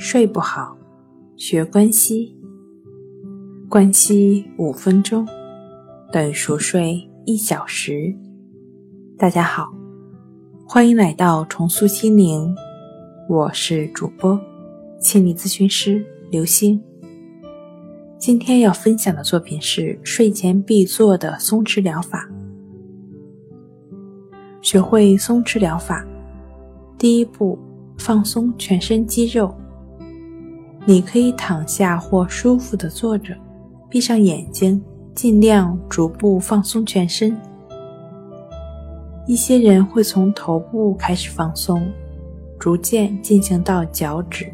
睡不好，学关西。关西五分钟等于熟睡一小时。大家好，欢迎来到重塑心灵，我是主播心理咨询师刘星。今天要分享的作品是睡前必做的松弛疗法。学会松弛疗法，第一步，放松全身肌肉。你可以躺下或舒服的坐着，闭上眼睛，尽量逐步放松全身。一些人会从头部开始放松，逐渐进行到脚趾，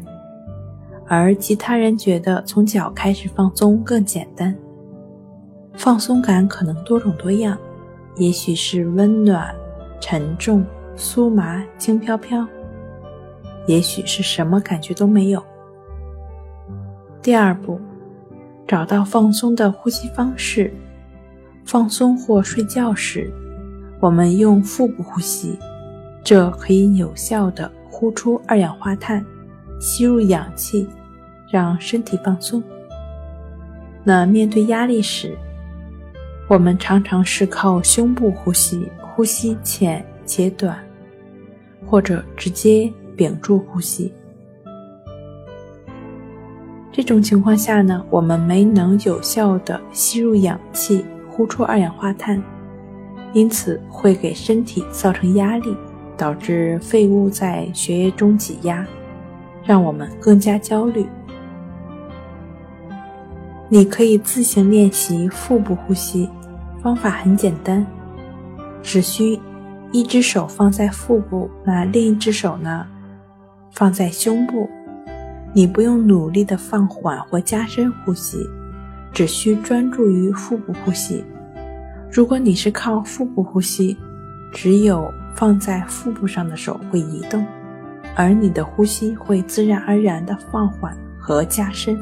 而其他人觉得从脚开始放松更简单。放松感可能多种多样，也许是温暖。沉重、酥麻、轻飘飘，也许是什么感觉都没有。第二步，找到放松的呼吸方式。放松或睡觉时，我们用腹部呼吸，这可以有效的呼出二氧化碳，吸入氧气，让身体放松。那面对压力时，我们常常是靠胸部呼吸。呼吸浅且短，或者直接屏住呼吸。这种情况下呢，我们没能有效的吸入氧气，呼出二氧化碳，因此会给身体造成压力，导致废物在血液中挤压，让我们更加焦虑。你可以自行练习腹部呼吸，方法很简单。只需一只手放在腹部，那另一只手呢，放在胸部。你不用努力的放缓或加深呼吸，只需专注于腹部呼吸。如果你是靠腹部呼吸，只有放在腹部上的手会移动，而你的呼吸会自然而然的放缓和加深。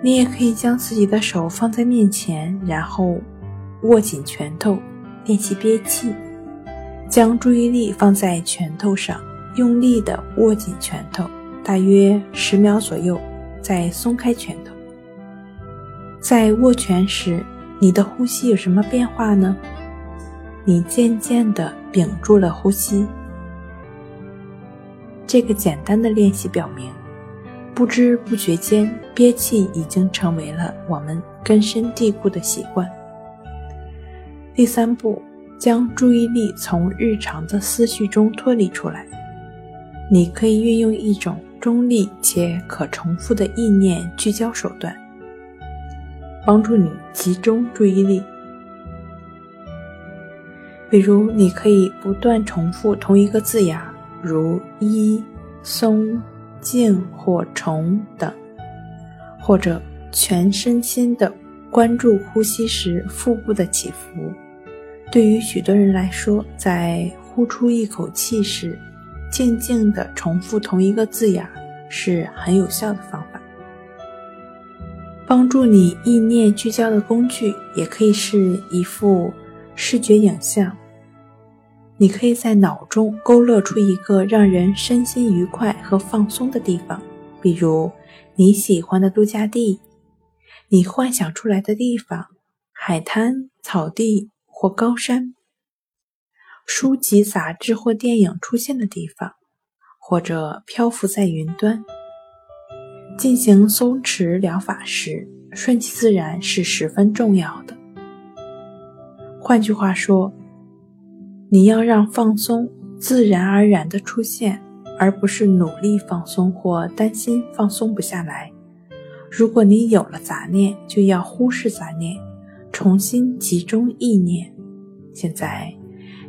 你也可以将自己的手放在面前，然后。握紧拳头，练习憋气，将注意力放在拳头上，用力的握紧拳头，大约十秒左右，再松开拳头。在握拳时，你的呼吸有什么变化呢？你渐渐的屏住了呼吸。这个简单的练习表明，不知不觉间，憋气已经成为了我们根深蒂固的习惯。第三步，将注意力从日常的思绪中脱离出来。你可以运用一种中立且可重复的意念聚焦手段，帮助你集中注意力。比如，你可以不断重复同一个字眼，如“一”“松”“静”或“虫”等，或者全身心的关注呼吸时腹部的起伏。对于许多人来说，在呼出一口气时，静静的重复同一个字眼是很有效的方法。帮助你意念聚焦的工具，也可以是一幅视觉影像。你可以在脑中勾勒出一个让人身心愉快和放松的地方，比如你喜欢的度假地，你幻想出来的地方，海滩、草地。或高山、书籍、杂志或电影出现的地方，或者漂浮在云端。进行松弛疗法时，顺其自然是十分重要的。换句话说，你要让放松自然而然的出现，而不是努力放松或担心放松不下来。如果你有了杂念，就要忽视杂念。重新集中意念。现在，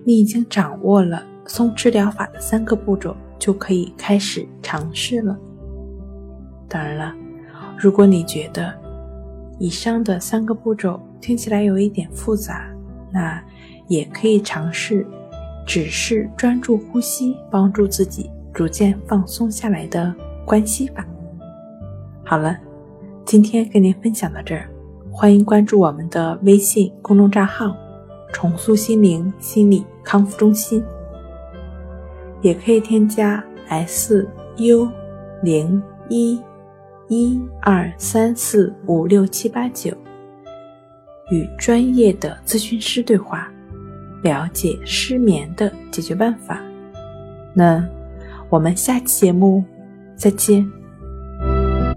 你已经掌握了松弛疗法的三个步骤，就可以开始尝试了。当然了，如果你觉得以上的三个步骤听起来有一点复杂，那也可以尝试只是专注呼吸，帮助自己逐渐放松下来的关系法。好了，今天跟您分享到这儿。欢迎关注我们的微信公众账号“重塑心灵心理康复中心”，也可以添加 s u 零一一二三四五六七八九，与专业的咨询师对话，了解失眠的解决办法。那我们下期节目再见。